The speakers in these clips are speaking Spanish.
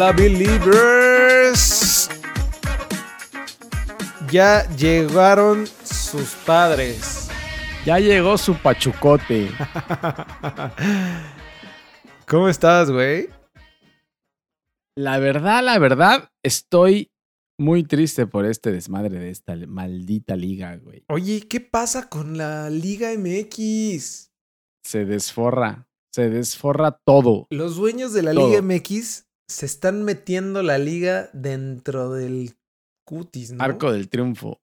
Hola believers. Ya llegaron sus padres. Ya llegó su pachucote. ¿Cómo estás, güey? La verdad, la verdad, estoy muy triste por este desmadre de esta maldita liga, güey. Oye, ¿qué pasa con la Liga MX? Se desforra, se desforra todo. Los dueños de la Todo. Liga MX se están metiendo la liga dentro del cutis, ¿no? Arco del triunfo.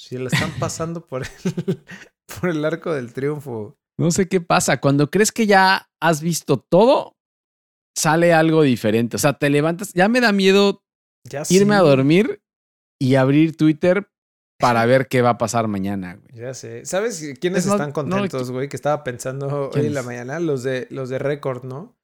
Sí, la están pasando por el, por el arco del triunfo. No sé qué pasa. Cuando crees que ya has visto todo, sale algo diferente. O sea, te levantas. Ya me da miedo Ya irme a dormir y abrir Twitter para ver qué va a pasar mañana, güey. Ya sé. ¿Sabes quiénes Es más, están no, contentos, güey? que estaba pensando hoy en la mañana. Los de los de Record, ¿no?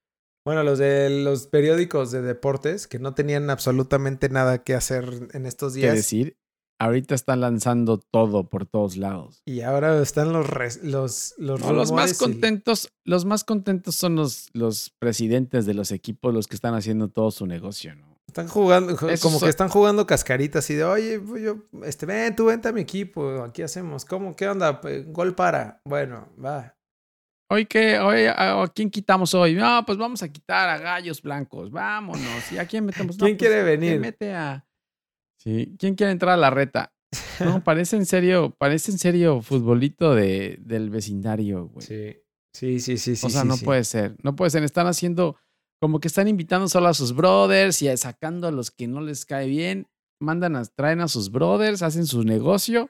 Bueno, los de los periódicos de deportes que no tenían absolutamente nada que hacer en estos ¿Qué días. decir? Ahorita están lanzando todo por todos lados. Y ahora están los res- los los, No, los más y- contentos, los más contentos son los, los presidentes de los equipos, los que están haciendo todo su negocio, ¿no? Están jugando, Esos como son- que están jugando cascaritas y de, oye, pues yo, este, ven, tú vente a mi equipo, aquí hacemos. ¿Cómo? ¿Qué onda? Gol para. Bueno, va. Hoy qué, hoy, ¿a quién quitamos hoy? No, pues vamos a quitar a gallos blancos, vámonos. ¿Y a quién metemos? No, ¿Quién pues, quiere ¿quién venir? mete a... Sí, ¿quién quiere entrar a la reta? No, parece en serio, parece en serio futbolito de, del vecindario, güey. Sí, sí, sí, sí. sí o sea, sí, no sí. puede ser, no puede ser. Están haciendo como que están invitando solo a sus brothers y sacando a los que no les cae bien. Mandan a, traen a sus brothers, hacen su negocio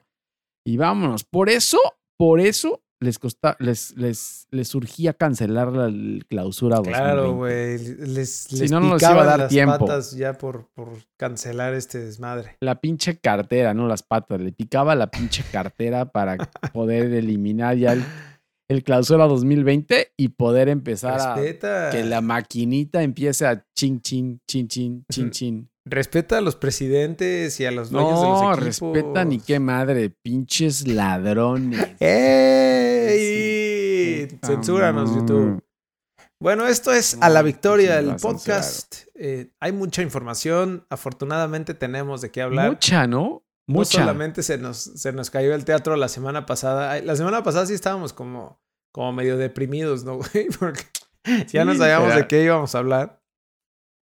y vámonos. Por eso, por eso les costa, les, les, les surgía cancelar la clausura 2020. Claro, güey. Les, Si les no, no les iba a dar las tiempo. patas ya por, por cancelar este desmadre. La pinche cartera, no las patas. Le picaba la pinche cartera para poder eliminar ya el, el clausura 2020 y poder empezar a que la maquinita empiece a chin, chin, chin, chin, chin, chin. Respeta a los presidentes y a los dueños de No, los equipos. respeta ni qué madre, pinches ladrones. ¡Ey! Sí. Censúranos, YouTube. Bueno, esto es A la No, Victoria, el podcast. Eh, hay mucha información. Afortunadamente tenemos de qué hablar. Mucha, ¿no? No Mucha. solamente se nos, se nos cayó el teatro la semana pasada. La semana pasada sí estábamos como, como medio deprimidos, ¿no, güey? Porque ya no sabíamos de qué íbamos a hablar.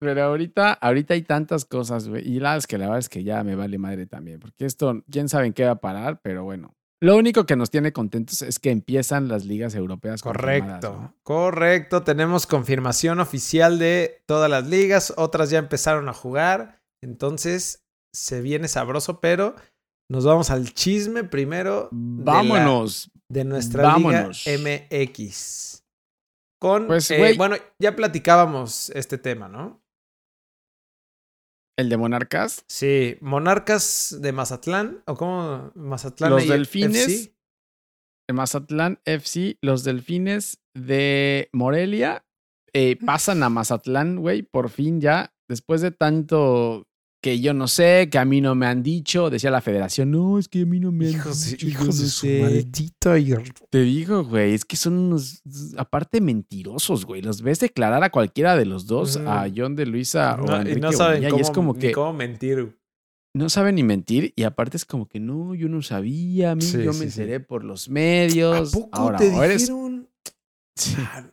Pero ahorita, ahorita hay tantas cosas, güey. Y la verdad es que la verdad es que ya me vale madre también. Porque esto, quién sabe en qué va a parar, pero bueno. Lo único que nos tiene contentos es que empiezan las ligas europeas. Correcto, ¿no? correcto. Tenemos confirmación oficial de todas las ligas. Otras ya empezaron a jugar. Entonces se viene sabroso, pero nos vamos al chisme primero. de la- Vámonos. De, nuestra vámonos. Liga MX. Con, Pues, eh, bueno, ya platicábamos este tema, ¿no? El de Monarcas. Sí, Monarcas de Mazatlán, o cómo Mazatlán Los Delfines. FC. de Mazatlán FC, los Delfines de Morelia eh, pasan a Mazatlán, güey, por fin ya, después de tanto que yo no sé, que a mí no me han dicho, decía la federación, no, es que a mí no me han Hijos, dicho, hijos no de su sé". maldito Te digo, güey, es que son unos, aparte mentirosos, güey, los ves declarar a cualquiera de los dos, a John de Luisa o No, a y no saben Bonilla, cómo, y es como ni que cómo mentir. no saben ni mentir, y aparte es como que no, yo no sabía, a mí Sí, yo sí, me sí. enteré por los medios. ¿A poco Ahora, te o eres, dijeron? Sí. Ah,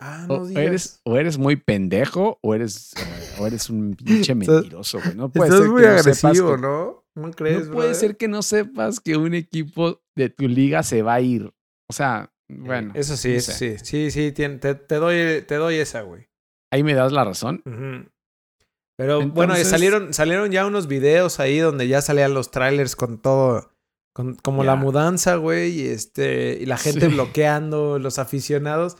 Ah, no O digas. eres, o eres muy pendejo o eres, o eres un pinche mentiroso, güey. No puede Estás ser muy que no sepas que- ¿no? ¿No crees, No puede brother? ser que no sepas que un equipo de tu liga se va a ir. O sea, bueno. Eso sí, no eso sí. Sí, sí, te, te doy, te doy esa, güey. Ahí me das la razón. Pero bueno, salieron, salieron ya unos videos ahí donde ya salían los trailers con todo, con, como la mudanza, güey, y este, y la gente Sí. bloqueando, los aficionados,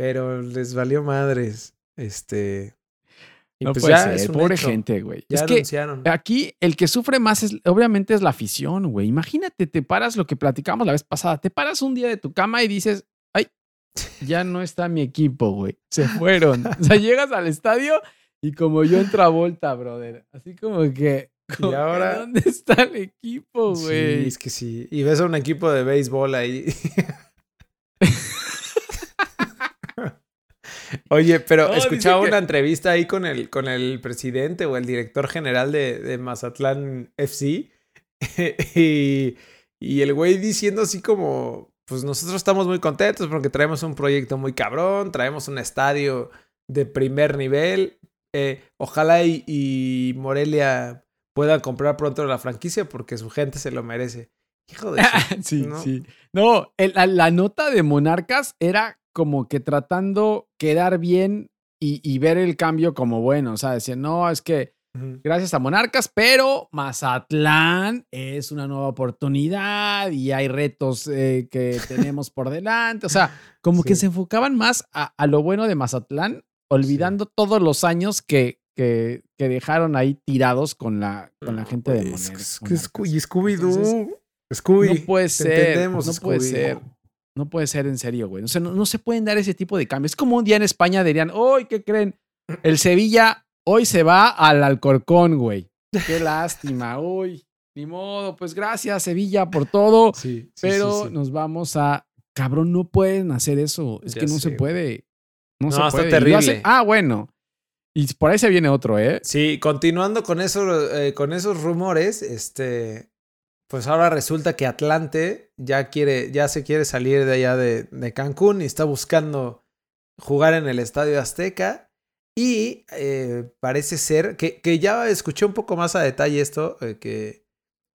pero les valió madres, este. Y no pues puede ya ser. Pobre hecho. gente, güey. Ya Es que anunciaron. aquí el que sufre más es, obviamente, es la afición, güey. Imagínate, te paras lo que platicamos la vez pasada. Te paras un día de tu cama y dices, ay, ya no está mi equipo, güey. Se fueron. o sea, llegas al estadio y como yo entra vuelta, brother. Así como que. como que, ahora? ¿Dónde está el equipo, Sí, güey? es que sí. Y ves a un equipo de béisbol ahí. Oye, pero escuchaba que- una entrevista ahí con el, con el presidente o el director general de, de Mazatlán FC. y, y el güey diciendo así como, pues nosotros estamos muy contentos porque traemos un proyecto muy cabrón, traemos un estadio de primer nivel. eh, ojalá y, y Morelia pueda comprar pronto la franquicia porque su gente se lo merece. Hijo de... sí, ¿no? sí. No, el- la, la nota de Monarcas era como que tratando quedar bien y, y ver el cambio como bueno. O sea, decían, no, es que gracias a Monarcas, pero Mazatlán es una nueva oportunidad y hay retos eh, que tenemos por delante. O sea, como que se enfocaban más a, a lo bueno de Mazatlán, olvidando todos los años que, que, que dejaron ahí tirados con la, con la gente de Güey, Moner- es- es que Monarcas. Y Scooby-Doo. Scooby. no puede ser. entendemos, no puede ser. No puede ser en serio, güey. O sea, no, no se pueden dar ese tipo de cambios. Es como un día en España dirían, hoy, ¿qué creen? El Sevilla hoy se va al Alcorcón, güey. Qué lástima, uy. Ni modo, pues gracias, Sevilla, por todo. Sí, sí, pero sí, nos vamos a. Cabrón, no pueden hacer eso. Es Ya que no sé, se puede. No, No, se está puede. Terrible. Ah, bueno. Y por ahí se viene otro, ¿eh? Sí, continuando con, eso, eh, con esos rumores, este, pues ahora resulta que Atlante ya quiere, ya se quiere salir de allá de, de Cancún y está buscando jugar en el Estadio Azteca. Y eh, parece ser que, que ya escuché un poco más a detalle esto, eh, que,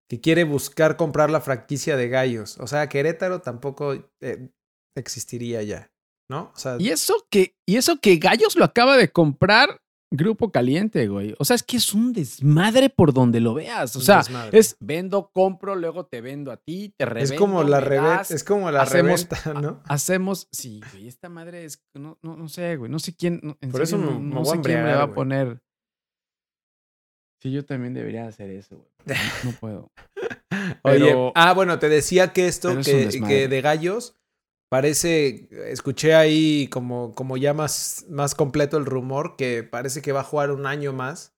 que quiere buscar comprar la franquicia de Gallos. O sea, Querétaro tampoco eh, existiría ya, ¿no? Y eso que, y eso que Gallos lo acaba de comprar Grupo Caliente, güey. O sea, es que es un desmadre por donde lo veas. O sea, desmadre. es vendo, compro, luego te vendo a ti, te revendo. es como la me reventa, es como la hacemos- reventa, ¿no? Hacemos, sí, güey, esta madre es, no, no, no sé, güey, no sé quién, no, Por eso serio, me- no, me no sé quién embriagar, va a poner. Sí, yo también debería hacer eso, güey. No, puedo. Oye, Pero- ah, bueno, te decía que esto, es que de gallos, parece, escuché ahí como, como ya más, más completo el rumor, que parece que va a jugar un año más.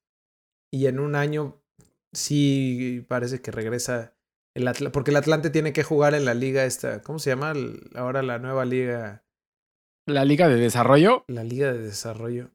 Y en un año sí parece que regresa el Atlante, porque el Atlante tiene que jugar en la liga esta, ¿cómo se llama? El- ahora la nueva liga, La Liga de Desarrollo, la liga de desarrollo.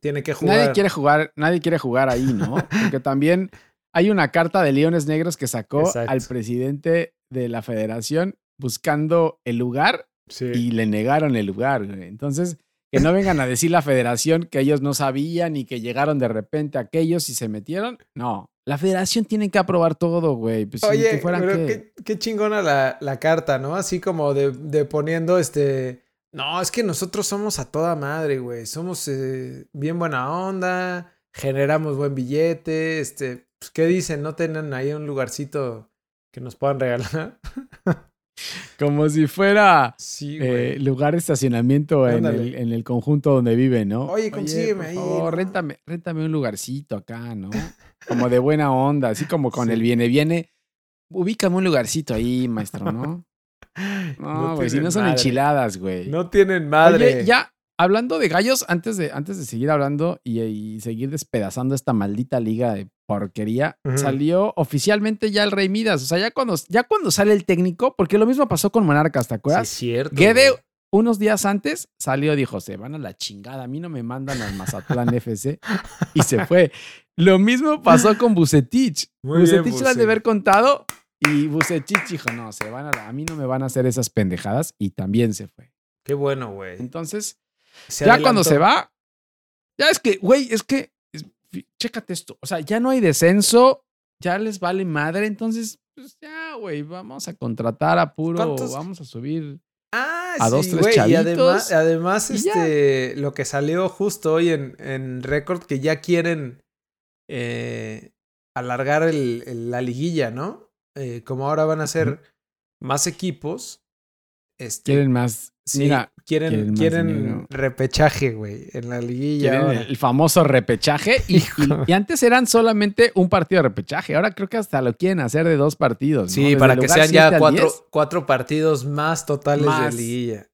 Tiene que jugar. nadie quiere jugar, nadie quiere jugar ahí, ¿no? Porque también hay una carta de Leones Negros que sacó Exacto. al presidente de la federación buscando el lugar Sí. y le negaron el lugar. güey. Entonces, que no vengan a decir la federación que ellos no sabían y que llegaron de repente aquellos y se metieron. No, la federación tiene que aprobar todo, güey. Pues, Oye, que fueran pero qué. qué, qué chingona la, la carta, ¿no? Así como de, de poniendo este. No, es que nosotros somos a toda madre, güey. Somos eh, bien buena onda, generamos buen billete. Este, pues, ¿qué dicen? ¿No tienen ahí un lugarcito que nos puedan regalar? Como si fuera Sí, eh, lugar de estacionamiento en el, en el conjunto donde vive, ¿no? Oye, consígueme por ahí, ¿no? réntame, réntame un lugarcito acá, ¿no? Como de buena onda, así como con Sí. el viene, viene. Ubícame un lugarcito ahí, maestro, ¿no? No, güey, si tienen no son madre. enchiladas, güey. No tienen madre. Oye, ya, hablando de gallos, antes de, antes de seguir hablando y, y seguir despedazando esta maldita liga de porquería, salió oficialmente ya el Rey Midas. O sea, ya cuando, ya cuando sale el técnico, porque lo mismo pasó con Monarcas, ¿te Sí, acuerdas? es cierto. Güey. unos días antes, salió y dijo, se van a la chingada, a mí no me mandan al Mazatlán FC. Y se fue. Lo mismo pasó con Bucetich. Muy bien, Bucetich han de haber contado y Bucetich dijo, no, se van a, a mí no me van a hacer esas pendejadas y también se fue. Qué bueno, güey. Entonces, Se ya cuando se va, ya es que, güey, es que, es- chécate esto, o sea, ya no hay descenso, ya les vale madre, entonces, pues ya, güey, vamos a contratar a puro, ¿Cuántos- vamos a subir. Ah, a sí, dos, tres güey, Y además, chavitos, además y ya. este, lo que salió justo hoy en, en Record, que ya quieren eh, alargar el, el- la liguilla, ¿no? Eh, como ahora van a ser más equipos. Este, Quieren más, sí, mira, quieren, quieren repechaje, güey, en la liguilla. quieren ahora. el famoso repechaje y, y- Hijo. y antes eran solamente un partido de repechaje, ahora creo que hasta lo quieren hacer de dos partidos. Sí, para que sean ya cuatro, 10. cuatro partidos más totales Más. de liguilla.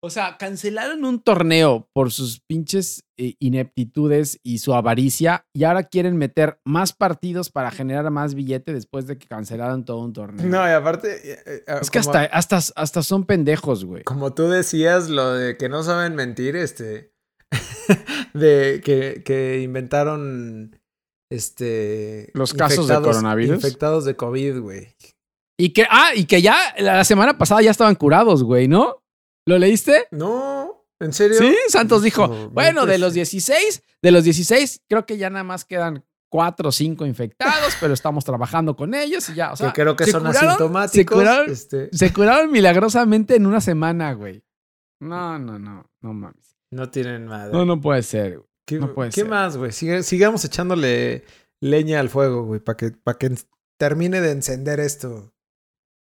O sea, cancelaron un torneo por sus pinches eh, ineptitudes y su avaricia y ahora quieren meter más partidos para generar más billete después de que cancelaron todo un torneo. No, y aparte. eh, eh, es que hasta, hasta, hasta son pendejos, güey. Como tú decías, lo de que no saben mentir, este. de que, que inventaron. Este. Los casos de coronavirus. Infectados de COVID, güey. Y que, ah, y que ya la semana pasada ya estaban curados, güey, ¿no? ¿Lo leíste? No, ¿en serio? Sí, Santos dijo, No, no bueno, de los ser. 16, de los 16, creo que ya nada más quedan cuatro o cinco infectados, pero estamos trabajando con ellos y ya, o sea, que creo que se son curaron- asintomáticos. Se curaron, este, se curaron milagrosamente en una semana, güey. No, no, no, no mames. no tienen madre. No, no puede ser, güey. ¿Qué, no puede ¿qué ser. más, güey? Sigue- sigamos echándole leña al fuego, güey, para que, para que termine de encender esto.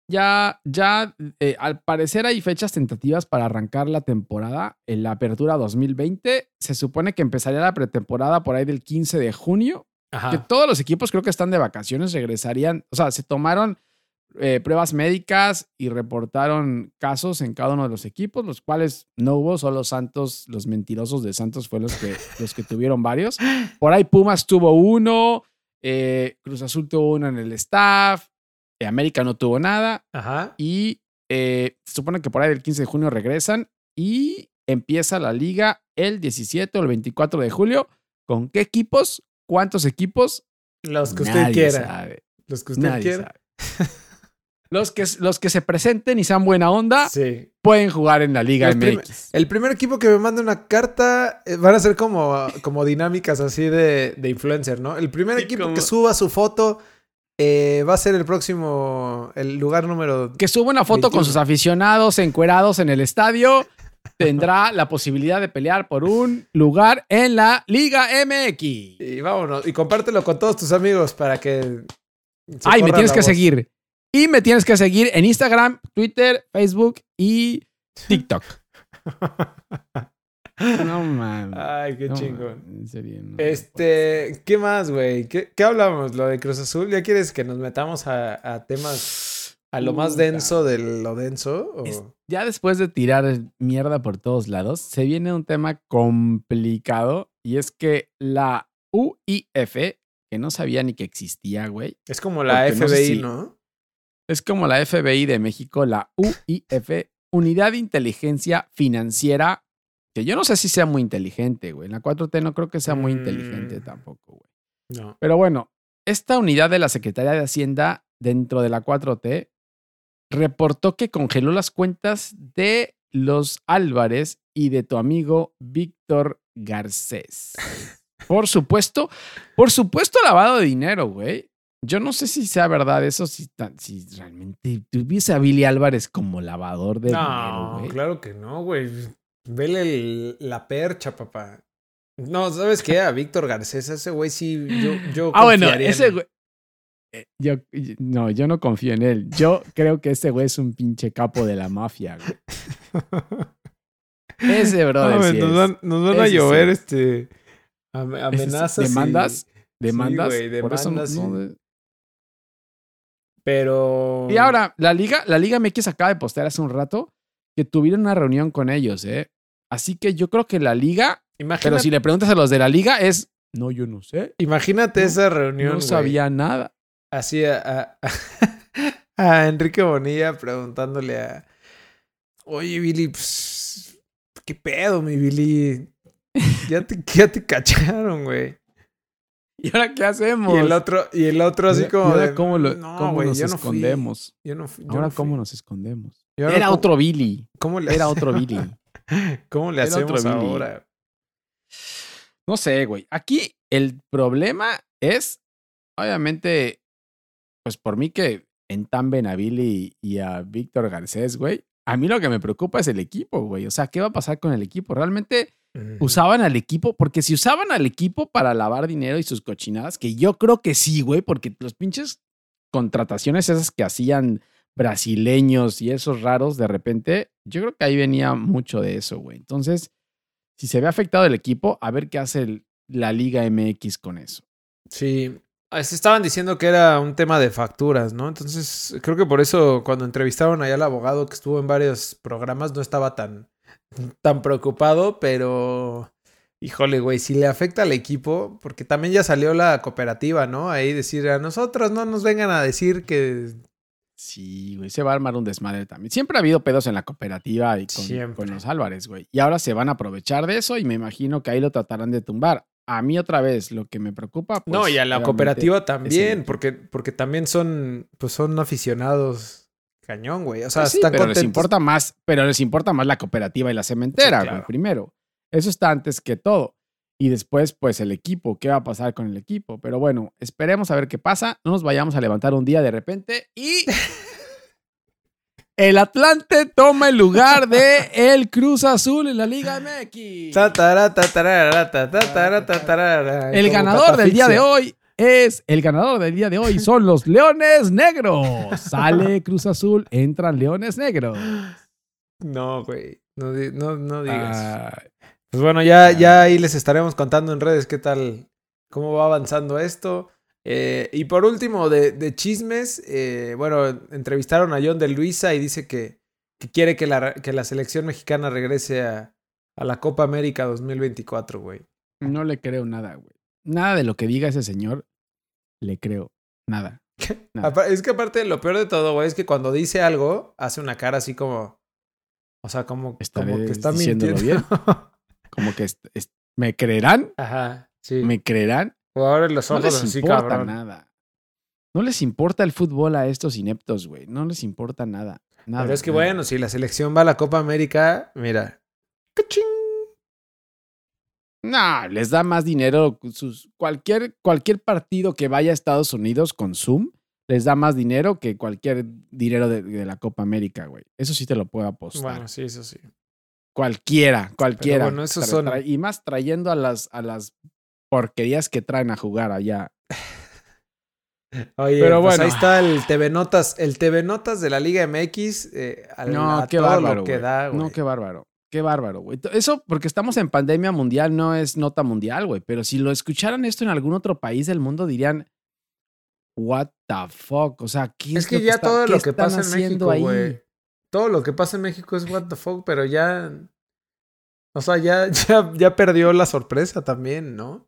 Ya, ya, eh, al parecer hay fechas tentativas para arrancar la temporada en la apertura 2020. Se supone que empezaría la pretemporada por ahí del 15 de junio. Que Ajá. todos los equipos creo que están de vacaciones, regresarían, o sea, se tomaron eh, pruebas médicas y reportaron casos en cada uno de los equipos, los cuales no hubo, solo Santos, los mentirosos de Santos fueron los que, los que tuvieron varios. Por ahí Pumas tuvo uno, eh, Cruz Azul tuvo uno en el staff, América no tuvo nada Ajá. y eh, se supone que por ahí del 15 de junio regresan y empieza la liga el 17 o el 24 de julio. ¿Con qué equipos? ¿Cuántos equipos? Los que usted Nadie quiera. sabe. Los que usted Nadie quiera. sabe. Los que, los que se presenten y sean buena onda Sí. pueden jugar en la Liga Los prim- MX. El primer equipo que me mande una carta eh, van a ser como, como dinámicas así de, de influencer, ¿no? El primer Sí, equipo como- que suba su foto eh, va a ser el próximo, el lugar número... Que suba una foto con 21. sus aficionados encuerados en el estadio. Tendrá la posibilidad de pelear por un lugar en la Liga MX. Y vámonos, y compártelo con todos tus amigos para que... Ay, me tienes que voz. seguir. Y me tienes que seguir en Instagram, Twitter, Facebook y TikTok. No mames. Ay, qué No, chingón. En serio, no. Este, ¿qué más, güey? ¿Qué, qué hablamos? ¿Lo de Cruz Azul? ¿Ya quieres que nos metamos a, a temas, a lo más denso de lo denso? o- Es- Ya después de tirar mierda por todos lados, se viene un tema complicado y es que la UIF, que no sabía ni que existía, güey, Es como la no FBI, sé si- ¿no? es como la FBI de México, la UIF, Unidad de Inteligencia Financiera, que yo no sé si sea muy inteligente, güey. En la 4T no creo que sea muy inteligente Mm. tampoco, güey. No. Pero bueno, esta unidad de la Secretaría de Hacienda dentro de la 4T reportó que congeló las cuentas de los Álvarez y de tu amigo Víctor Garcés. Por supuesto, por supuesto lavado de dinero, güey. Yo no sé si sea verdad eso, si, si realmente tuviese a Billy Álvarez como lavador de dinero, No, güey. claro que no, güey. Vele el- la percha, papá. No, ¿sabes qué? A Víctor Garcés, ese güey sí, yo, yo Ah, bueno, ese güey. eh, Yo, no, yo no confío en él. Yo creo que ese güey es un pinche capo de la mafia, güey. Ese brother. Sí nos, es. van, nos van a sí. llover este amenazas. y- ¿Demandas? ¿Demandas? güey, Por eso no- demandas, no Pero. Y ahora, la Liga, la Liga MX acaba de postear hace un rato que tuvieron una reunión con ellos, ¿eh? Así que yo creo que la Liga, Imagínate, pero si le preguntas a los de la Liga, es. No, yo no sé. imagínate No, esa reunión. No sabía nada. Así a, a, a Enrique Bonilla preguntándole a. Oye, Billy, pues, ¿qué pedo, mi Billy? Ya te, ya te cacharon, güey. ¿Y ahora qué hacemos? Y el otro, y el otro así ¿Y como ahora de, ¿Cómo, lo- no, cómo nos yo no fui, escondemos? yo no fui, yo Ahora, no. ¿cómo nos escondemos? Era ¿cómo- otro Billy. ¿Cómo le, Era otro Billy. ¿Cómo le era hacemos ahora? No sé, güey. Aquí el problema es, obviamente, pues por mí que entamben a Billy y a Víctor Garcés, güey. A mí lo que me preocupa es el equipo, güey. O sea, ¿qué va a pasar con el equipo? ¿Realmente usaban al equipo? Porque si usaban al equipo para lavar dinero y sus cochinadas, que yo creo que sí, güey, porque los pinches contrataciones esas que hacían brasileños y esos raros de repente, yo creo que ahí venía mucho de eso, güey. Entonces, si se ve afectado el equipo, a ver qué hace la Liga MX con eso. Sí. Ah, se estaban diciendo que era un tema de facturas, ¿no? Entonces, creo que por eso cuando entrevistaron allá al abogado que estuvo en varios programas no estaba tan, tan preocupado, pero híjole, güey, si le afecta al equipo, porque también ya salió la cooperativa, ¿no? Ahí decir a nosotros no nos vengan a decir que Sí, güey, se va a armar un desmadre también. Siempre ha habido pedos en la cooperativa y con, con los Álvarez, güey. Y ahora se van a aprovechar de eso y me imagino que ahí lo tratarán de tumbar. A mí otra vez, lo que me preocupa. no, pues, y a la cooperativa también, el- porque, porque también son, pues son aficionados cañón, güey. O sea, Pues sí, están pero contentos. les importa más, pero les importa más la cooperativa y la cementera, Sí, güey, primero. Eso está antes que todo. Y después, pues, el equipo. ¿Qué va a pasar con el equipo? Pero bueno, esperemos a ver qué pasa. No nos vayamos a levantar un día de repente y. el Atlante toma el lugar de el Cruz Azul en la Liga MX. El ganador del día de hoy es el ganador del día de hoy son los Leones Negros. Sale Cruz Azul, entran Leones Negros. No, güey. No, no, no digas. Ah, Pues bueno, ya, ya ahí les estaremos contando en redes qué tal, cómo va avanzando esto. Eh, y por último, de, de chismes, eh, bueno, entrevistaron a John de Luisa y dice que, que quiere que la, que la selección mexicana regrese a, a la Copa América 2024, güey. no le creo nada, güey. Nada de lo que diga ese señor le creo. Nada. Es que aparte, lo peor de todo, güey, es que cuando dice algo, hace una cara así como. O sea, como, que está mintiendo. Como que me creerán, Ajá, sí. me creerán. O ahora los No ojos les así, importa cabrón. nada. No les importa el fútbol a estos ineptos, güey. No les importa nada. Nada. Pero es que nada. bueno, si la selección va a la Copa América, mira. ¡Cachín! No, les da más dinero. Sus, cualquier, cualquier partido que vaya a Estados Unidos con Zoom les da más dinero que cualquier dinero de, de la Copa América, güey. Eso sí te lo puedo apostar. Bueno, sí, eso sí. Cualquiera, cualquiera. bueno, esos Tra- son- tra- Y más trayendo a las, a las porquerías que traen a jugar allá. Oye, Pero pues bueno. ahí está el TV Notas, el TV Notas de la Liga MX. eh, al- No, a qué todo bárbaro. lo que da, no, qué bárbaro. Qué bárbaro, güey. Eso porque estamos en pandemia mundial, no es nota mundial, güey. Pero si lo escucharan esto en algún otro país del mundo, dirían, what the fuck. O sea, ¿qué es, Es que ya está- todo lo que pasa en México, ahí? güey. Todo lo que pasa en México es what the fuck, pero ya. O sea, ya, ya, ya perdió la sorpresa también, ¿no?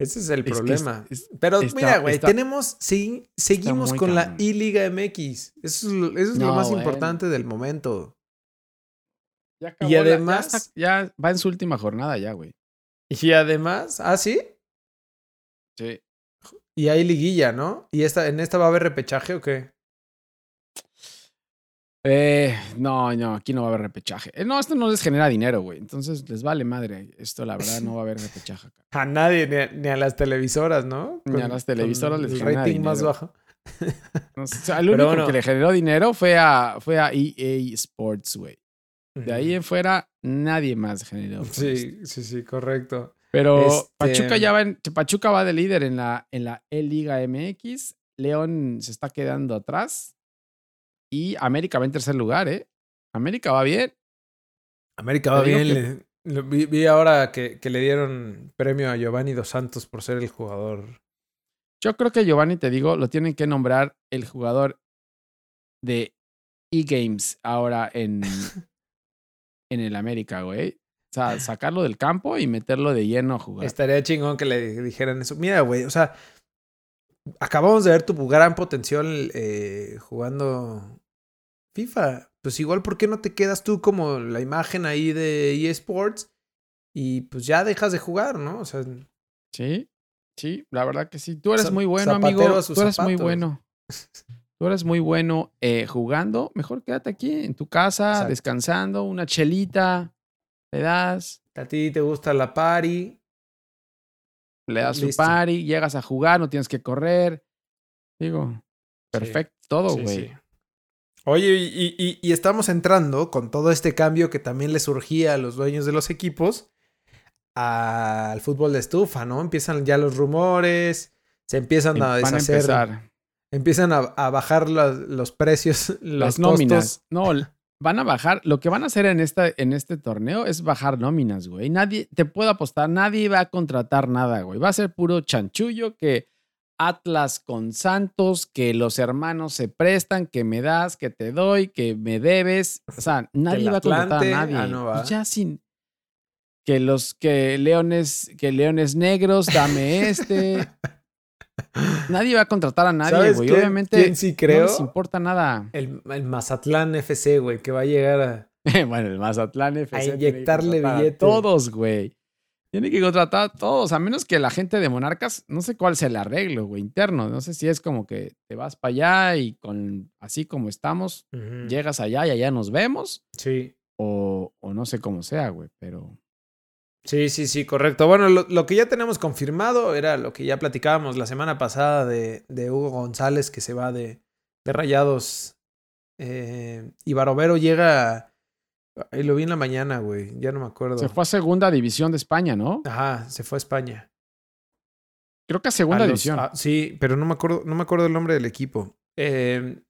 Ese es el Es problema. es- es- pero está- mira, güey, tenemos, sí, seguimos con la. I-Liga MX. Eso es, lo- eso más importante del momento. Ya Y acabó la- ya además- está- ya va en su última jornada ya, güey. Y además, ah, sí, Sí. y hay liguilla, ¿no? ¿Y esta, en esta va a haber repechaje o qué? Eh, no, no, aquí no va a haber repechaje. Eh, no, esto no les genera dinero, güey. Entonces les vale madre. Esto, la verdad, no va a haber repechaje acá. A nadie, ni a, ni a las televisoras, ¿no? Ni a las televisoras les el genera rating más bajo. O sea, el único bueno. que le generó dinero fue a, fue a EA Sports, güey. De ahí en fuera, nadie más generó. esto. Sí, sí, sí, correcto. Pero Este- Pachuca ya va en, Pachuca va de líder en la, en la E-Liga MX. León se está quedando atrás. Y América va en tercer lugar, ¿eh? América va bien. América va bien. que- le- lo vi, vi ahora que, que le dieron premio a Giovanni Dos Santos por ser el jugador. Yo creo que Giovanni, te digo, lo tienen que nombrar el jugador de E-Games ahora en, en el América, güey. O sea, sacarlo del campo y meterlo de lleno a jugar. Estaría chingón que le dijeran eso. Mira, güey, o sea, acabamos de ver tu gran potencial eh, jugando FIFA. Pues igual, ¿por qué no te quedas tú como la imagen ahí de eSports? Y pues ya dejas de jugar, ¿no? O sea, Sí, sí, la verdad que sí. Tú eres muy bueno, amigo. Tú eres muy bueno. Tú eres muy bueno eh, jugando. Mejor quédate aquí en tu casa, Exacto. descansando, una chelita, le das, a ti te gusta la party. le das su party, llegas a jugar, no tienes que correr. Digo, perfecto todo, Sí, güey. sí. Oye, y, y- y estamos entrando con todo este cambio que también le surgía a los dueños de los equipos al fútbol de estufa, ¿no? Empiezan ya los rumores, se empiezan a Em, a deshacer, empiezan a, a bajar los, los precios, los las nóminas. costos. No, van a bajar. Lo que van a hacer en, esta, en este torneo es bajar nóminas, güey. Nadie, te puedo apostar, nadie va a contratar nada, güey. Va a ser puro chanchullo que Atlas con Santos, que los hermanos se prestan, que me das, que te doy, que me debes. O sea, nadie va a contratar a nadie. ah, no. Pues ya sin que los que leones, que leones negros, dame este. nadie va a contratar a nadie, ¿Sabes güey. Obviamente quién sí no creo? les importa nada. El, el Mazatlán FC, güey, que va a llegar a. bueno, el Mazatlán FC. que inyectarle contratar a billete. Todos, güey. Tiene que contratar a todos, a menos que la gente de Monarcas, no sé cuál sea el arreglo, güey, interno. No sé si es como que te vas para allá y con así como estamos, llegas allá y allá nos vemos, Sí. o, o no sé cómo sea, güey, pero. Sí, sí, sí, correcto. Bueno, lo, lo que ya tenemos confirmado era lo que ya platicábamos la semana pasada de, de Hugo González, que se va de, de Rayados. Eh, y Barovero llega. Ahí lo vi en la mañana, güey. Ya no me acuerdo. Se fue a segunda división de España, ¿no? Ajá, se fue a España. Creo que a segunda A los- división. sí, pero no me acuerdo, no me acuerdo el nombre del equipo. Eh,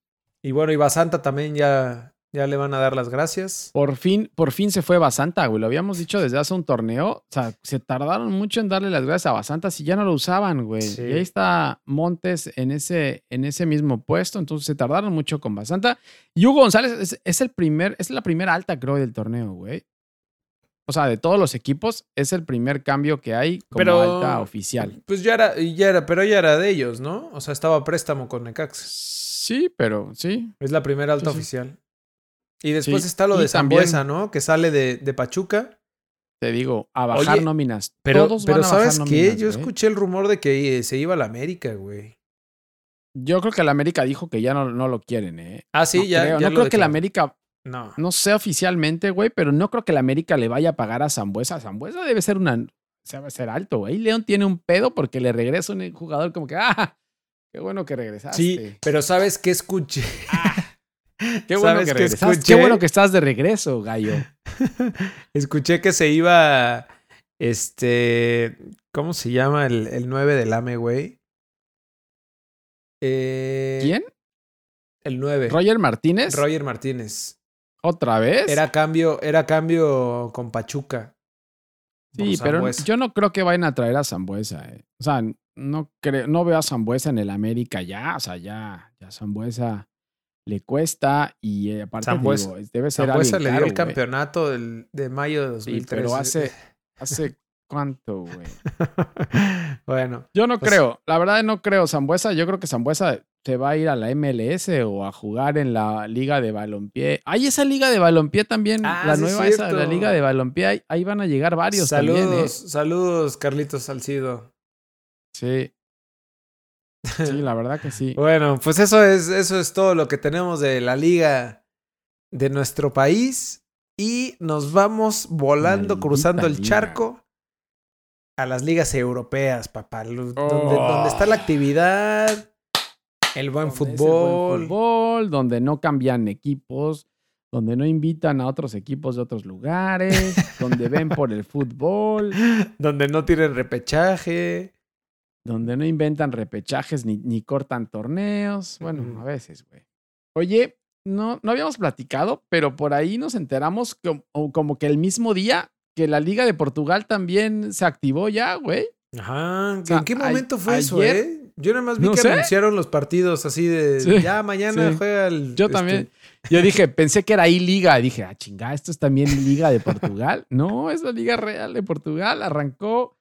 y bueno, Iba Santa también ya, ya le van a dar las gracias. Por fin, por fin se fue Basanta, güey. Lo habíamos dicho desde hace un torneo. O sea, se tardaron mucho en darle las gracias a Basanta si ya no lo usaban, güey. Sí. Y ahí está Montes en ese, en ese mismo puesto. Entonces se tardaron mucho con Basanta. Y Hugo González es, es el primer, es la primera alta, creo, del torneo, güey. O sea, de todos los equipos, es el primer cambio que hay como Pero- alta oficial. Pues ya era, ya era, pero ya era de ellos, ¿no? O sea, estaba préstamo con Necaxa. Sí, pero sí. Es la primera alta Sí, sí. oficial. Y después Sí, está lo de Zambuesa, ¿no? Que sale de, de Pachuca. Te digo, a bajar Oye, nóminas. Pero, Todos pero van a bajar ¿sabes qué? nóminas, Yo güey. escuché el rumor de que eh, se iba a la América, güey. Yo creo que la América dijo que ya no, no lo quieren, ¿eh? Ah, sí, no ya. creo, ya no creo que la. América, No. no sé oficialmente, güey, pero no creo que la América le vaya a pagar a Zambuesa. Zambuesa debe ser una, o sea, debe ser alto, güey. León tiene un pedo porque le regresa un jugador como que, ah, qué bueno que regresaste. Sí, pero ¿sabes qué escuché? Qué bueno ¿sabes que qué regresaste. escuché? Qué bueno que estás de regreso, gallo. escuché que se iba. Este. ¿Cómo se llama el, el 9 del AME, güey? Eh, ¿Quién? El 9. ¿Roger Martínez? Roger Martínez. ¿Otra vez? Era cambio, era cambio con Pachuca. Sí, pero yo no creo que vayan a traer a Zambuesa. eh. O sea, no creo, no veo a Zambuesa en el América ya. O sea, ya, ya Zambuesa le cuesta y eh, aparte Zambuesa- digo, debe ser alguien le dio caro, el campeonato del- de mayo de Sí, 2003. pero hace, hace cuánto, güey. bueno, Yo no Pues- creo, la verdad no creo Zambuesa. Yo creo que Zambuesa se va a ir a la MLS o a jugar en la liga de balompié. Hay esa liga de balompié también, Ah, la sí es nueva esa, la liga de balompié. Ahí, ahí van a llegar varios saludos, también, ¿eh? saludos, Carlitos Salcido. Sí. Sí, la verdad que sí. Bueno, pues eso es, eso es todo lo que tenemos de la liga de nuestro país. Y nos vamos volando, Maldita cruzando el liga. charco a las ligas europeas, papá. Donde, Oh. donde está la actividad, el buen Donde es el buen fútbol. fútbol, donde no cambian equipos, donde no invitan a otros equipos de otros lugares, donde ven por el fútbol, donde no tienen repechaje. Donde no inventan repechajes ni, ni cortan torneos. Bueno, a veces, güey. Oye, no, no habíamos platicado, pero por ahí nos enteramos como, o como que el mismo día que la Liga de Portugal también se activó ya, güey. Ajá. sea, ¿En qué momento fue eso, eh? Yo nada más vi No que sé. anunciaron los partidos así de Sí, ya mañana sí. juega el. Yo este, también. Yo dije, pensé que era ahí Liga. Dije, ah, chingada, esto es también Liga de Portugal. No, es la Liga Real de Portugal. Arrancó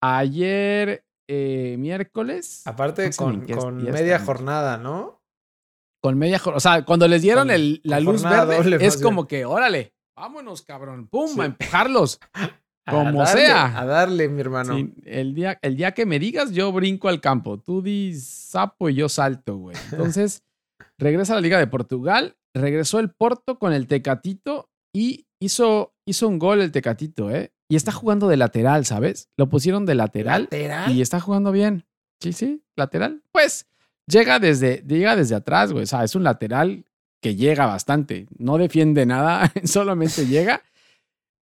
ayer eh, miércoles. Aparte con, con media jornada, ¿no? Con media jornada. O sea, cuando les dieron Con- el- la luz verde, doble, es como que, órale, vámonos, cabrón. Pum, Sí. a empujarlos. A Como darle, sea. A darle, mi hermano. Sí, el, día, el día que me digas, yo brinco al campo. Tú di sapo y yo salto, güey. Entonces, regresa a la Liga de Portugal. Regresó el Porto con el Tecatito y hizo, hizo un gol el Tecatito, ¿eh? Y está jugando de lateral, ¿sabes? Lo pusieron de lateral ¿Lateral? y está jugando bien. Sí, sí, lateral. Pues llega desde, llega desde atrás, güey. O sea, es un lateral que llega bastante. No defiende nada, solamente llega.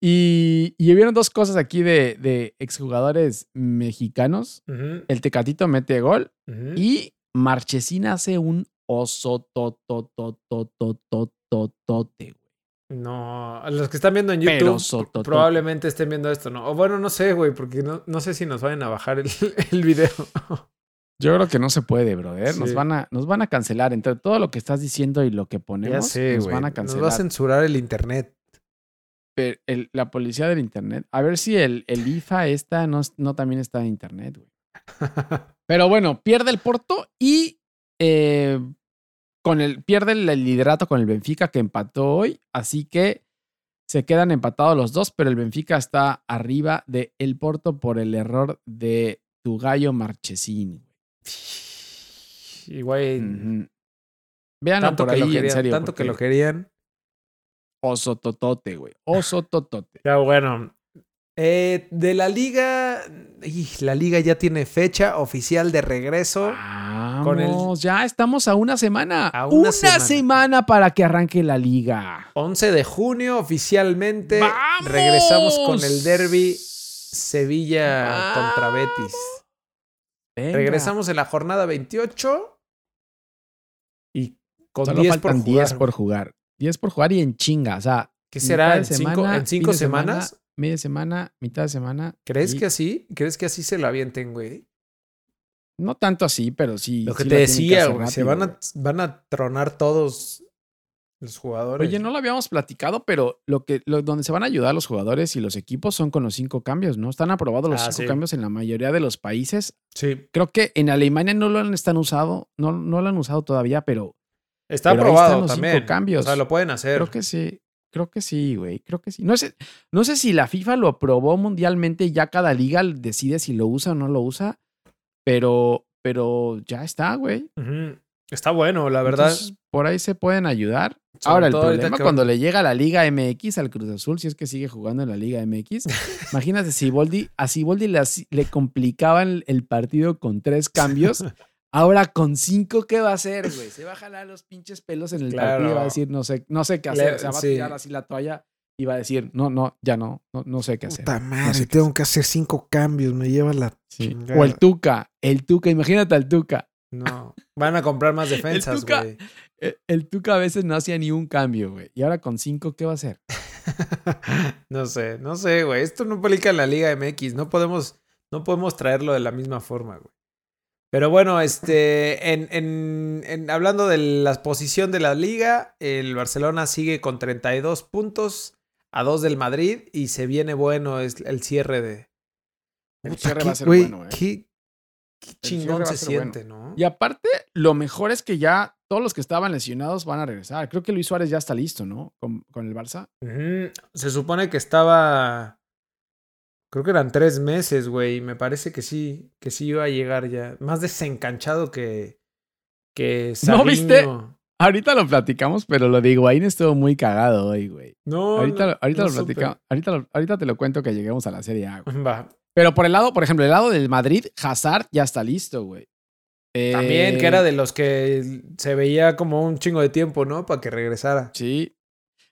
Y, y hubieron dos cosas aquí de, de exjugadores mexicanos. El Tecatito mete gol y Marchesín hace un oso tototototototote, güey. No, los que están viendo en YouTube probablemente estén viendo esto, ¿no? O bueno, no sé, güey, porque no, no sé si nos vayan a bajar el, el video. Yo creo que no se puede, brother. Nos, van a, nos van a cancelar. Entre todo lo que estás diciendo y lo que ponemos, Ya sé, nos van a Nos cancelar. va a censurar el internet. Pero el- la policía del internet. A ver si el, el IFA esta no, no también está en internet, güey. Pero bueno, pierde el Porto y eh, con el, pierde el, liderato con el Benfica que empató hoy. Así que se quedan empatados los dos, pero el Benfica está arriba de el Porto por el error de tu gallo Marchesín. Igual. Ujú. Véanlo Tanto, por que, lo ahí, en querían, serio. tanto que lo querían. Oso totote, güey. Oso totote. Ya bueno. Eh, de la liga. y la liga ya tiene fecha oficial de regreso. Con el- ya estamos a una semana. A una semana. para que arranque la liga. 11 de junio oficialmente. ¡Vamos! Regresamos con el derby Sevilla contra Betis. Venga. Regresamos en la jornada 28. Y con Solo 10 por faltan jugar. 10 por jugar. 10 por jugar y en chinga. O sea, ¿Qué mitad será? de ¿En cinco, semana, en cinco fin de semana, semanas? media semana, mitad de semana. ¿Crees y- que así? ¿Crees que así se lo avienten, güey? No tanto así, pero sí. Lo que sí te que decía, güey. Se van a, van a tronar todos los jugadores. Oye, no lo habíamos platicado, pero lo que, lo- donde se van a ayudar los jugadores y los equipos son con los cinco cambios, ¿no? Están aprobados los Ah, cinco sí. cambios en la mayoría de los países. Sí. Creo que en Alemania no lo han están usado, no, no lo han usado todavía, pero Está Pero ahí aprobado están los cinco también. cambios. O sea, lo pueden hacer. creo que sí. Creo que sí, güey. Creo que sí. No sé, no sé si la FIFA lo aprobó mundialmente y ya cada liga decide si lo usa o no lo usa, pero, pero ya está, güey. Está bueno, la verdad. Entonces, por ahí se pueden ayudar. Sobre Ahora, el problema que- cuando le llega a la Liga MX al Cruz Azul, si es que sigue jugando en la Liga MX, imagínate si Boldi, a Siboldi le, le complicaban el partido con tres cambios. Ahora con cinco, ¿qué va a hacer, güey? Se va a jalar los pinches pelos en el Claro. partido y va a decir, no sé, no sé qué Le- hacer. o sea, va sí. a tirar así la toalla y va a decir, no, no, ya no, no, no sé qué hacer. Puta madre, sé tengo que hacer cinco cambios. Me lleva la. Sí. O el Tuca, el Tuca, imagínate al Tuca. No. Van a comprar más defensas, güey. El, el Tuca a veces no hacía ni un cambio, güey. Y ahora con cinco, ¿qué va a hacer? no sé, no sé, güey. Esto no aplica en la Liga MX. No podemos, no podemos traerlo de la misma forma, güey. Pero bueno, este, en, en, en- hablando de la posición de la liga, el Barcelona sigue con 32 puntos a 2 del Madrid y se viene bueno es el cierre de... El Puta, cierre va a ser güey, bueno, eh. Qué, chingón se bueno. siente, ¿no? Y aparte, lo mejor es que ya todos los que estaban lesionados van a regresar. Creo que Luis Suárez ya está listo, ¿no? Con, con el Barça. Se supone que estaba. Creo que eran tres meses, güey. Me parece que sí, que sí iba a llegar ya. Más desencanchado que. que ¿No viste? Ahorita lo platicamos, pero lo de Higuaín estuvo muy cagado hoy, güey. No, ahorita no, ahorita no lo platicamos. Ahorita, te lo cuento que lleguemos a la Serie A, güey. Va. Pero por el lado, por ejemplo, el lado del Madrid, Hazard ya está listo, güey. También Eh, que era de los que se veía como un chingo de tiempo, ¿no? Para que regresara. Sí.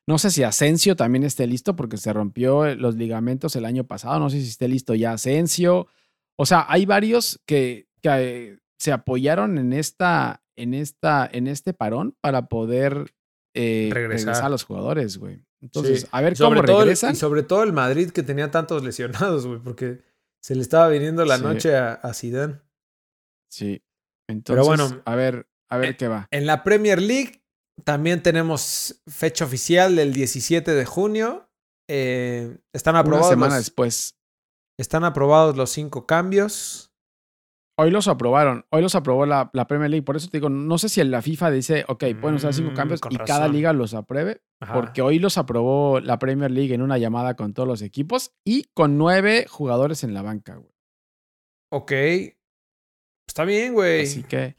No sé si Asensio también esté listo porque se rompió los ligamentos el año pasado. No sé si esté listo ya Asensio. O sea, hay varios que, que, eh, se apoyaron en esta, en esta, en este parón para poder eh, Regresar. regresar. a los jugadores, güey. Entonces, Sí. a ver Sobre cómo todo el- regresan. y sobre todo el Madrid que tenía tantos lesionados, güey. Porque se le estaba viniendo la Sí. noche a, a Zidane. Sí. Entonces, bueno, a ver, a ver eh, qué va. En la Premier League también tenemos fecha oficial del 17 de junio. Eh, están, Una aprobados semana los, después. están aprobados los cinco cambios. Hoy los aprobaron, hoy los aprobó la, la Premier League. Por eso te digo, no sé si la FIFA dice, ok, pueden usar cinco Mm, cambios y cada liga los apruebe. Ajá. Porque hoy los aprobó la Premier League en una llamada con todos los equipos y con nueve jugadores en la banca, güey. Ok. Está bien, güey. Así que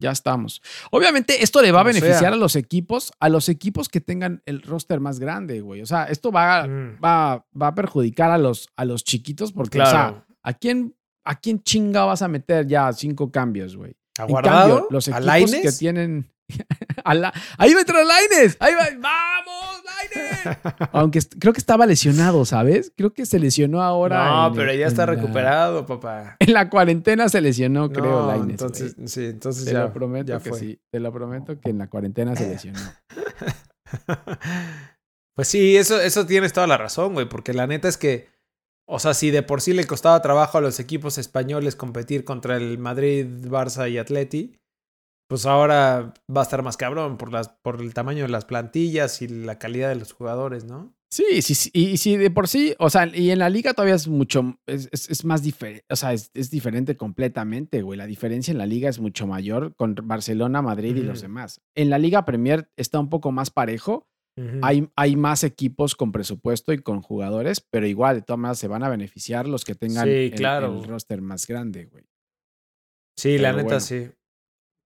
ya estamos. Obviamente, esto le va a beneficiar sea. a los equipos, a los equipos que tengan el roster más grande, güey. O sea, esto va, Mm, va, va a perjudicar a los, a los chiquitos porque, o sea. ¿a quién, ¿a quién chinga vas a meter ya cinco cambios, güey? ¿Aguardado? cambio, los ¿A equipos que tienen. a la- Ahí va a entrar Laines. Ahí va. ¡Vamos, Laines! Aunque creo que estaba lesionado, ¿sabes? Creo que se lesionó ahora. No, en pero ya está la- recuperado, papá. en la cuarentena se lesionó, creo, No, Lainez. entonces, güey. sí, entonces Te ya, lo prometo ya que fue. sí. Te lo prometo que en la cuarentena se lesionó. Pues sí, eso, eso tienes toda la razón, güey, porque la neta es que O sea, si de por sí le costaba trabajo a los equipos españoles competir contra el Madrid, Barça y Atleti, pues ahora va a estar más cabrón por, las, por el tamaño de las plantillas y la calidad de los jugadores, ¿no? Sí, sí, sí. Y, si de por sí, o sea, y en la liga todavía es mucho, es, es, más diferente, o sea, es, es, diferente completamente, güey. La diferencia en la liga es mucho mayor con Barcelona, Madrid y los demás. En la liga Premier está un poco más parejo. Hay, hay más equipos con presupuesto y con jugadores, pero igual, de todas maneras, se van a beneficiar los que tengan el, el, roster más grande, güey. Sí, la neta, sí.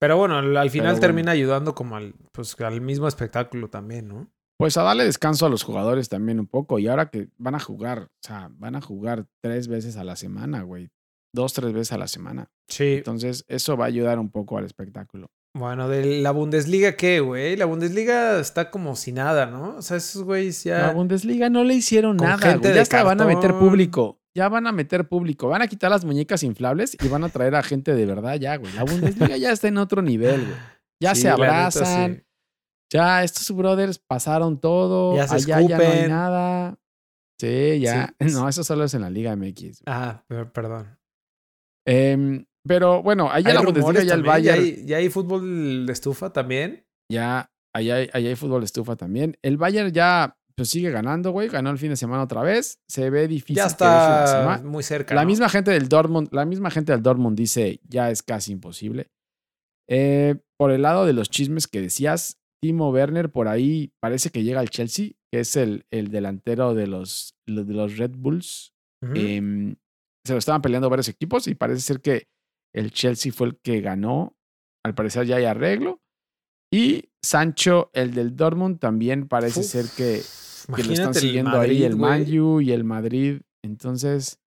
Pero bueno, al final termina ayudando como al, pues, al mismo espectáculo también, ¿no? Pues a darle descanso a los jugadores también un poco. Y ahora que van a jugar, o sea, van a jugar tres veces a la semana, güey. Dos, tres veces a la semana. Sí. Entonces, eso va a ayudar un poco al espectáculo. Bueno, de la Bundesliga, ¿qué, güey? La Bundesliga está como sin nada, ¿no? O sea, esos güeyes ya. La Bundesliga no le hicieron nada. Güey. Ya hasta van a meter público. Ya van a meter público. Van a quitar las muñecas inflables y van a traer a gente de verdad ya, güey. La Bundesliga ya está en otro nivel, güey. Ya se abrazan ya estos brothers pasaron todo, ya allá ya no hay nada. Sí, ya. No, eso solo es en la Liga MX. Ah, perdón. Em, pero bueno, allá la Bundesliga, ya el Bayern. ¿Ya hay, fútbol de estufa también? Ya, allá hay, hay fútbol de estufa también. El Bayern ya pues sigue ganando, güey. Ganó el fin de semana otra vez. Se ve difícil. Ya está muy cerca. La misma gente del Dortmund, la misma gente del Dortmund dice ya es casi imposible. Eh, por el lado de los chismes que decías, Timo Werner por ahí parece que llega al Chelsea, que es el, el delantero de los, de los Red Bulls. Em, se lo estaban peleando varios equipos y parece ser que el Chelsea fue el que ganó. Al parecer ya hay arreglo. Y Sancho, el del Dortmund, también parece ser que, que lo están siguiendo ahí el Man y el Madrid. Entonces,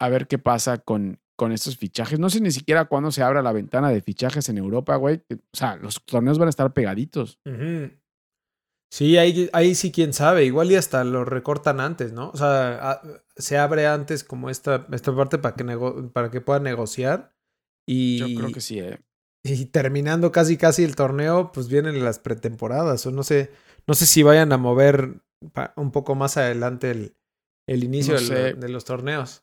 a ver qué pasa con, con estos fichajes. No sé ni siquiera cuándo se abra la ventana de fichajes en Europa, güey. O sea, los torneos van a estar pegaditos. Sí, ahí, ahí sí, quién sabe. Igual y hasta lo recortan antes, ¿no? O sea, se abre antes como esta, esta parte para que, para que puedan negociar. Y, Yo creo que sí, ¿eh? Y terminando casi casi el torneo, pues vienen las pretemporadas. O no sé, no sé si vayan a mover un poco más adelante el, el inicio de los torneos.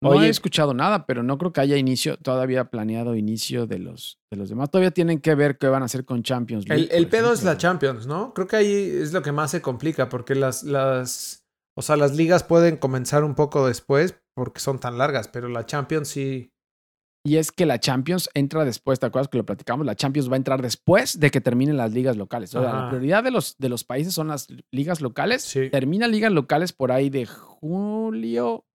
No he escuchado nada, pero no creo que haya inicio, todavía planeado inicio de los, de los demás. Todavía tienen que ver qué van a hacer con Champions League. El, pedo es la Champions, ¿no? Creo que ahí es lo que más se complica, porque las, las, o sea, las ligas pueden comenzar un poco después porque son tan largas, pero la Champions sí. Y es que la Champions entra después, ¿te acuerdas que lo platicamos? La Champions va a entrar después de que terminen las ligas locales. O sea, la prioridad de los, de los países son las ligas locales. Sí. Termina ligas locales por ahí de julio,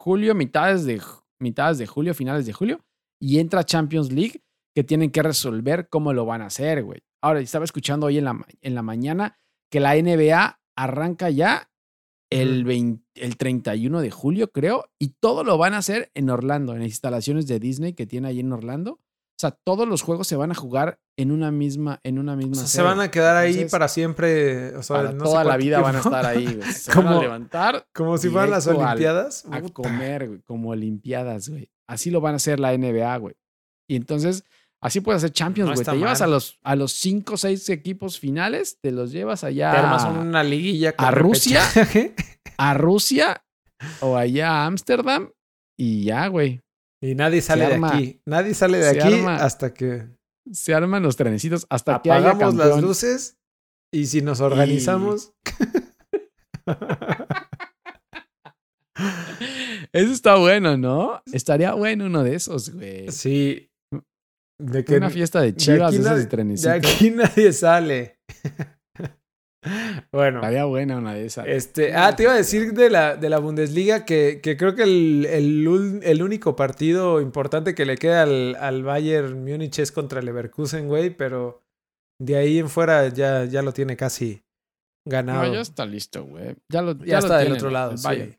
julio, mitades de, mitades de julio, finales de julio, y entra Champions League que tienen que resolver cómo lo van a hacer, güey. Ahora, estaba escuchando hoy en la, en la mañana que la NBA arranca ya el, el 31 de julio, creo, y todo lo van a hacer en Orlando, en las instalaciones de Disney que tiene ahí en Orlando. O sea, todos los juegos se van a jugar en una misma, en una misma. O sea, se van a quedar ahí para siempre. O sea, toda la vida van a estar ahí, Se van a levantar. Como si fueran las Olimpiadas. a comer, güey. Como Olimpiadas, güey. Así lo van a hacer la NBA, güey. Y entonces, así puedes hacer Champions, güey. te llevas a los, a los cinco o seis equipos finales, te los llevas allá. Te armas una liguilla a Rusia. a Rusia o allá a Ámsterdam y ya, güey. Y nadie sale de aquí. Nadie sale de aquí hasta que. Se arman los trenecitos hasta que haya las luces y si nos organizamos. Eso está bueno, ¿no? Estaría bueno uno de esos, güey. Sí. De que Una fiesta de chivas de, esos trenecitos. De aquí nadie sale. Bueno. Estaría buena una de esas. Este, ah, te iba a decir de la, de la Bundesliga que, que creo que el, el, único partido importante que le queda al, al Bayern Múnich es contra el Leverkusen, güey, pero de ahí en fuera ya, ya lo tiene casi ganado. No, ya está listo, güey. Ya, lo, ya, está del otro lado, sí.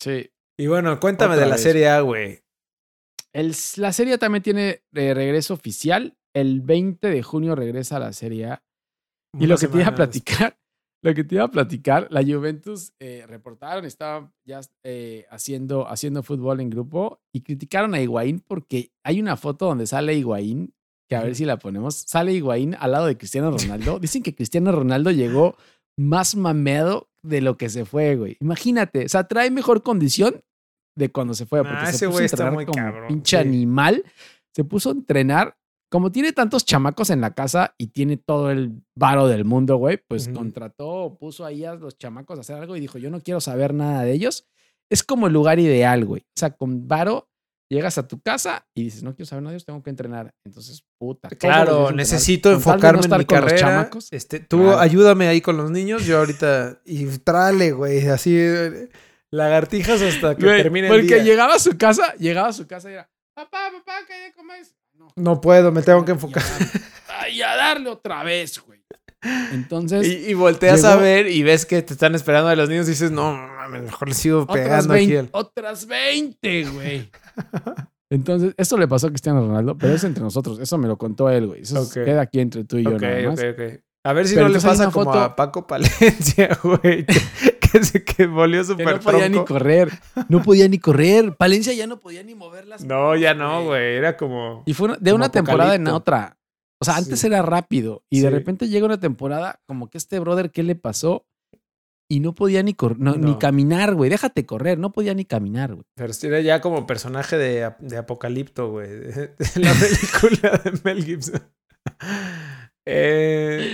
sí. Y bueno, cuéntame de la Serie A, güey. la Serie A también tiene eh, regreso oficial. El 20 de junio regresa a la Serie A. Y lo que te iba a platicar, lo que te iba a platicar, la Juventus eh, reportaron, estaba ya eh, haciendo, haciendo fútbol en grupo y criticaron a Higuaín porque hay una foto donde sale Higuaín, que a ver si la ponemos, sale Higuaín al lado de Cristiano Ronaldo. Dicen que Cristiano Ronaldo llegó más mameado, de lo que se fue, güey. Imagínate, o sea, trae mejor condición de cuando se fue. Nah, Porque ese se puso güey a está entrenar muy como cabrón, pinche sí. animal. Se puso a entrenar. Como tiene tantos chamacos en la casa y tiene todo el varo del mundo, güey, pues Ujú. contrató, puso ahí a los chamacos a hacer algo y dijo, yo no quiero saber nada de ellos. Es como el lugar ideal, güey. O sea, con varo llegas a tu casa y dices, no quiero saber nada de ellos, tengo que entrenar. Entonces, puta. Claro, necesito no enfocarme en mi los carrera. chamacos. Este, tú Claro. ayúdame ahí con los niños, yo ahorita y trale, güey, así lagartijas hasta que Güey, termine el porque día. llegaba a su casa, llegaba a su casa y era, papá, papá, ¿qué hay de comer? No. No puedo, me tengo que Y enfocar. Ay, a darle otra vez, güey. Entonces, Y, y volteas a ver y ves que te están esperando a los niños y dices, no, mejor les sigo otras pegando aquí. 20, al-". otras 20, güey. Entonces, esto le pasó a Cristiano Ronaldo, pero es entre nosotros. Eso me lo contó él, güey. Eso queda aquí entre tú y yo Ok, nada más. ok, ok. A ver si Pero no le pasa como foto- a Paco Palencia, güey, que, que se que volvió súper no podía ni correr. No podía ni correr. Palencia ya no podía ni mover las No, ya no, güey. Era como. Y fue una- de una temporada en otra. O sea, antes Sí. era rápido y de repente llega una temporada como que este brother, ¿qué le pasó? Y no podía ni, cor- no, ni caminar, güey. Déjate correr, no podía ni caminar, güey. Pero era ya como personaje de, de Apocalipto, güey. De, la película de Mel Gibson. Eh,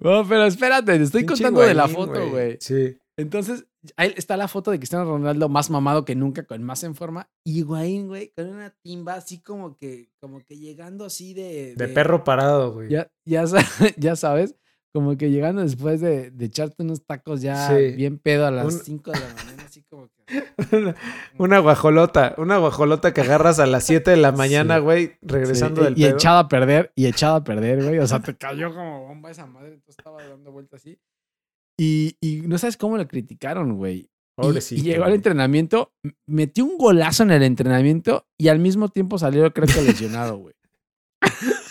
No, pero espérate, te estoy pinche contando de la foto, güey. Sí. Entonces, ahí está la foto de Cristiano Ronaldo más mamado que nunca, con más en forma. Y Higuaín, güey, con una timba así como que, como que llegando así de... De perro parado, güey. Ya, ya, ya sabes, como que llegando después de, de echarte unos tacos ya Sí. bien pedo a las Un- 5 de la mañana, así como que... una guajolota. Una guajolota que agarras a las 7 de la mañana, Sí. güey, regresando Sí, del y pedo. echado a perder, y echado a perder, güey. O sea, te cayó como bomba esa madre, entonces estaba dando vueltas así. Y, y no sabes cómo lo criticaron, güey. Pobrecito, Y, llegó al entrenamiento, metió un golazo en el entrenamiento y al mismo tiempo salió, creo que lesionado, güey.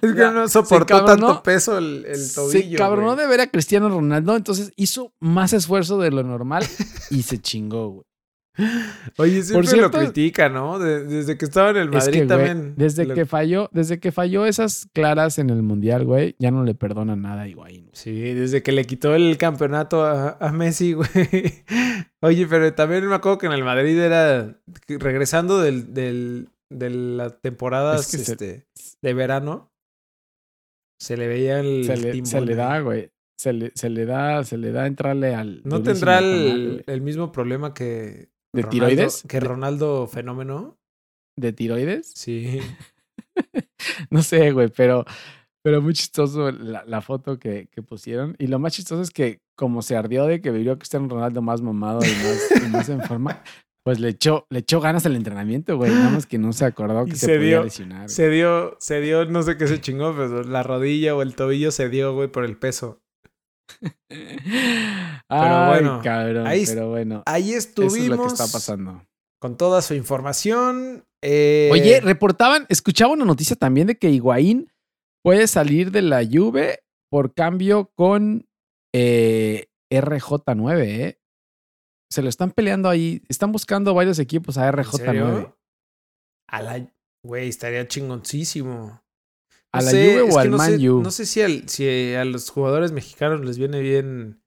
Es que no soportó cabronó- tanto peso el, el tobillo. se cabronó güey. de ver a Cristiano Ronaldo, entonces hizo más esfuerzo de lo normal y se chingó, güey. Oye, siempre cierto- lo critica, ¿no? De- desde que estaba en el Es Madrid güey, también. desde lo- que falló, desde que falló esas claras en el mundial, güey, ya no le perdona nada a Higuaín. Sí, desde que le quitó el campeonato a, a Messi, güey. Oye, pero también me acuerdo que en el Madrid era regresando del, del, de las temporadas Es que se- este, de verano. Se le veía el Se le, timbón se le ahí. da, güey. Se le, se le da, se le da entrarle al. ¿No tendrá el mismo problema que. ¿De Ronaldo- tiroides? Que ¿De- Ronaldo Fenómeno. ¿De tiroides? Sí. No sé, güey, pero, pero muy chistoso la, la foto que, que pusieron. Y lo más chistoso es que, como se ardió de que vio a Cristiano Ronaldo más mamado y más, y más en forma, pues le echó, le echó ganas al entrenamiento, güey. Nada más que no se acordó Y que se se, podía dio- lesionar. Se dio, se dio, no sé qué se chingó, pero la rodilla o el tobillo se dio, güey, por el peso. Ay, bueno, cabrón, ahí- pero bueno. Ahí Eso estuvimos. es lo que está pasando. Con toda su información. eh, Oye, reportaban, escuchaba una noticia también de que Higuaín puede salir de la Juve por cambio con eh, RJ9, ¿eh? Se lo están peleando ahí. Están buscando varios equipos a ¿en RJ9. serio? A la. Güey, estaría chingoncísimo. ¿A la sé, Juve o al no Man sé, U? No sé si, al- si a los jugadores mexicanos les viene bien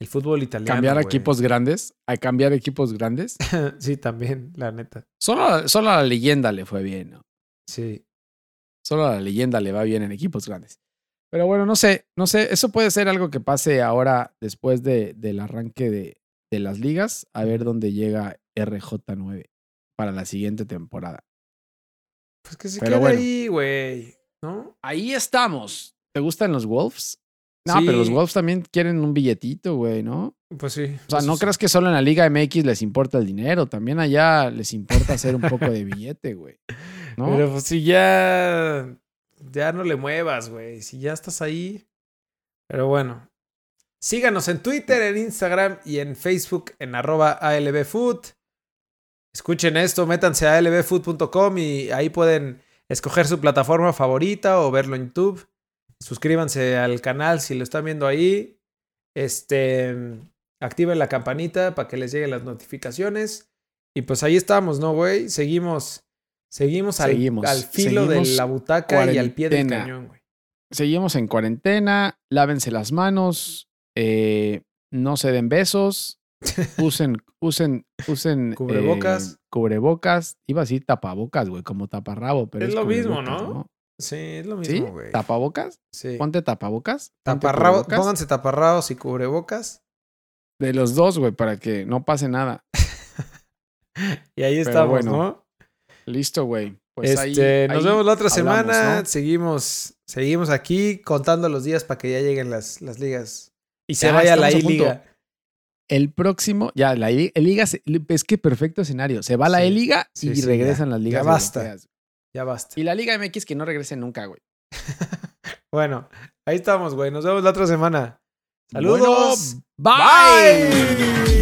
el fútbol italiano. cambiar a equipos grandes, a cambiar equipos grandes. sí, también, la neta. Solo, solo a la leyenda le fue bien, ¿no? Sí. Solo a la leyenda le va bien en equipos grandes. Pero bueno, no sé, no sé, eso puede ser algo que pase ahora después de, del arranque de, de las ligas, a ver dónde llega RJ9 para la siguiente temporada. Pues que se Pero quede bueno. ahí, güey. ¿No? Ahí estamos. ¿Te gustan los Wolves? No, pero los. Wolves también quieren un billetito, güey, ¿no? Pues sí. O sea, no sí. creas que solo en la Liga MX les importa el dinero, también allá les importa hacer un poco de billete, güey. ¿No? Pero pues si ya. Ya no le muevas, güey. Si ya estás ahí. Pero bueno. Síganos en Twitter, en Instagram y en Facebook en arroba ALBFood. Escuchen esto, métanse a albfood.com y ahí pueden escoger su plataforma favorita o verlo en YouTube. Suscríbanse al canal si lo están viendo ahí. Este. Activen la campanita para que les lleguen las notificaciones. Y pues ahí estamos, ¿no, güey? Seguimos. Seguimos al, Seguimos, al filo de la butaca y al pie del cañón, güey. Seguimos en cuarentena, lávense las manos, eh, no se den besos, usen, usen, usen. Cubrebocas. eh, cubrebocas. Iba a decir tapabocas, güey, como taparrabo, pero Es es, lo mismo, cubrebocas, ¿no? Sí, es lo ¿Sí? mismo, güey. ¿Tapabocas? Sí. Ponte tapabocas. ponte cubrebocas. pónganse taparrabos y cubrebocas. De los dos, güey, para que no pase nada. Y ahí Pero estamos, bueno, ¿no? Listo, güey. Pues ahí- este, nos ahí vemos la otra hablamos, semana. ¿no? Seguimos, seguimos aquí contando los días para que ya lleguen las, las ligas. Y se Ya, vaya la. I-Liga. El próximo, ya, la Liga, es que perfecto escenario. Se va la. E-Liga Sí, y sí, regresan ya. las Ya ligas. basta. europeas. Ya basta. Y la Liga MX que no regrese nunca, güey. Bueno, ahí estamos, güey. Nos vemos la otra semana. Bueno, Saludos. bye. Bye.